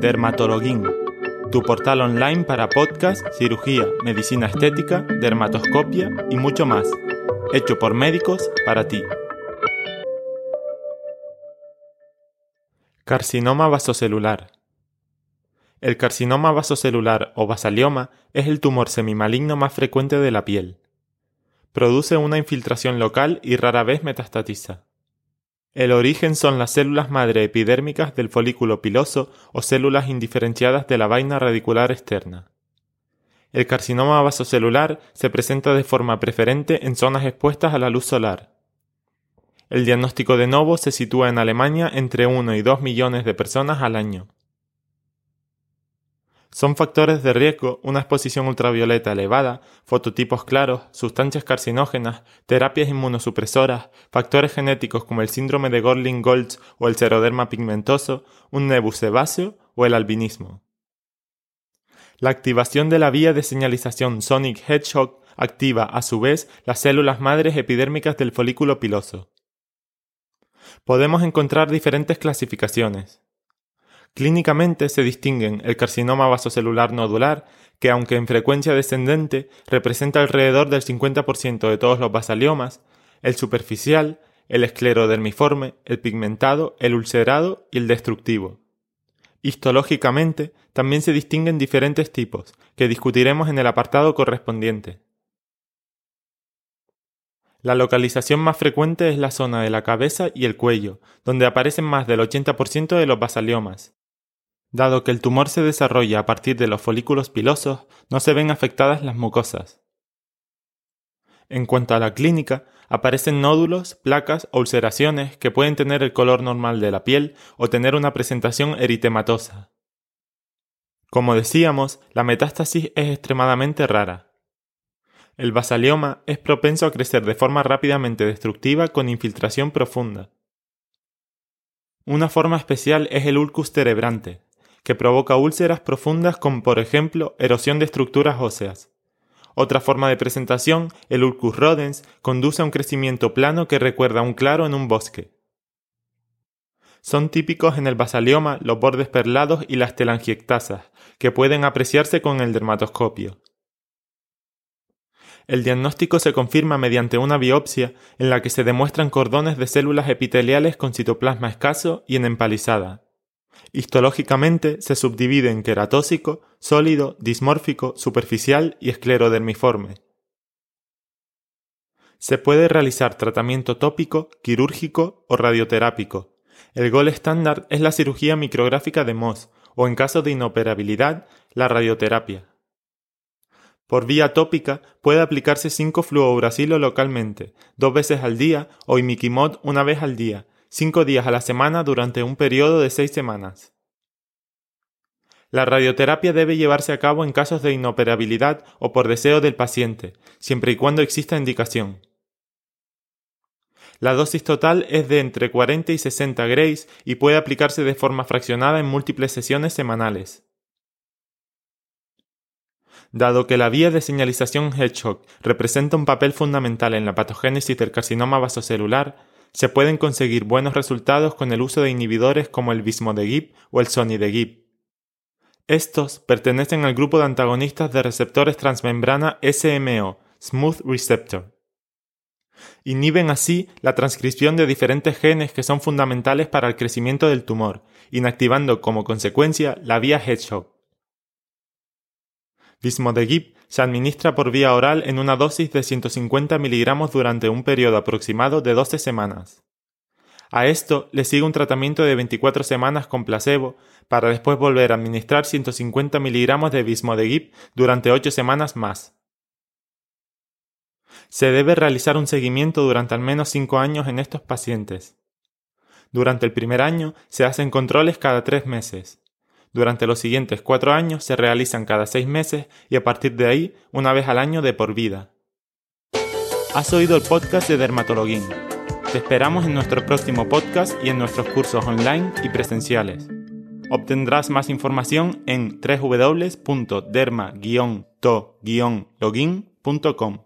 Dermatologuín, tu portal online para podcast, cirugía, medicina estética, dermatoscopia y mucho más, hecho por médicos para ti. Carcinoma vasocelular. El carcinoma vasocelular o basalioma es el tumor semimaligno más frecuente de la piel. Produce una infiltración local y rara vez metastatiza. El origen son las células madre epidérmicas del folículo piloso o células indiferenciadas de la vaina radicular externa. El carcinoma vasocelular se presenta de forma preferente en zonas expuestas a la luz solar. El diagnóstico de novo se sitúa en Alemania entre 1 y 2 millones de personas al año. Son factores de riesgo una exposición ultravioleta elevada, fototipos claros, sustancias carcinógenas, terapias inmunosupresoras, factores genéticos como el síndrome de Gorlin-Goltz o el seroderma pigmentoso, un nebus sebáceo o el albinismo. La activación de la vía de señalización Sonic Hedgehog activa a su vez las células madres epidérmicas del folículo piloso. Podemos encontrar diferentes clasificaciones. Clínicamente se distinguen el carcinoma vasocelular nodular, que aunque en frecuencia descendente representa alrededor del 50% de todos los basaliomas, el superficial, el esclerodermiforme, el pigmentado, el ulcerado y el destructivo. Histológicamente también se distinguen diferentes tipos, que discutiremos en el apartado correspondiente. La localización más frecuente es la zona de la cabeza y el cuello, donde aparecen más del 80% de los basaliomas. Dado que el tumor se desarrolla a partir de los folículos pilosos, no se ven afectadas las mucosas. En cuanto a la clínica, aparecen nódulos, placas o ulceraciones que pueden tener el color normal de la piel o tener una presentación eritematosa. Como decíamos, la metástasis es extremadamente rara. El basalioma es propenso a crecer de forma rápidamente destructiva con infiltración profunda. Una forma especial es el ulcus terebrante, que provoca úlceras profundas con, por ejemplo, erosión de estructuras óseas. Otra forma de presentación, el ulcus rodens, conduce a un crecimiento plano que recuerda a un claro en un bosque. Son típicos en el basalioma los bordes perlados y las telangiectasas, que pueden apreciarse con el dermatoscopio. El diagnóstico se confirma mediante una biopsia en la que se demuestran cordones de células epiteliales con citoplasma escaso y en empalizada. Histológicamente se subdivide en queratósico, sólido, dismórfico, superficial y esclerodermiforme. Se puede realizar tratamiento tópico, quirúrgico o radioterápico. El gol estándar es la cirugía micrográfica de Mohs o en caso de inoperabilidad, la radioterapia. Por vía tópica puede aplicarse 5-fluouracilo localmente, dos veces al día o imiquimod una vez al día, cinco días a la semana durante un periodo de seis semanas. La radioterapia debe llevarse a cabo en casos de inoperabilidad o por deseo del paciente, siempre y cuando exista indicación. La dosis total es de entre 40 y 60 grays y puede aplicarse de forma fraccionada en múltiples sesiones semanales. Dado que la vía de señalización Hedgehog representa un papel fundamental en la patogénesis del carcinoma vasocelular, se pueden conseguir buenos resultados con el uso de inhibidores como el bismodegib o el sonidegib. Estos pertenecen al grupo de antagonistas de receptores transmembrana SMO, Smooth Receptor. Inhiben así la transcripción de diferentes genes que son fundamentales para el crecimiento del tumor, inactivando como consecuencia la vía Hedgehog. Bismodegib se administra por vía oral en una dosis de 150 miligramos durante un periodo aproximado de 12 semanas. A esto le sigue un tratamiento de 24 semanas con placebo para después volver a administrar 150 miligramos de bismodegib durante 8 semanas más. Se debe realizar un seguimiento durante al menos 5 años en estos pacientes. Durante el primer año se hacen controles cada 3 meses. Durante los siguientes cuatro años se realizan cada seis meses y a partir de ahí una vez al año de por vida. Has oído el podcast de Dermatologuín. Te esperamos en nuestro próximo podcast y en nuestros cursos online y presenciales. Obtendrás más información en www.derma-to-login.com.